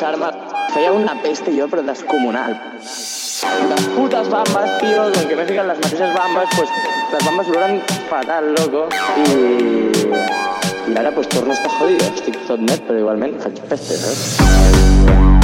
portava aquí. Feia una peste jo, però descomunal. Las putas bambas, tío, aunque me fijan las mateixes bambas, pues las bambas oloran fatal, loco. Y... I ara pues, torno a estar jodido. Estic tot net, però igualment faig peste, saps?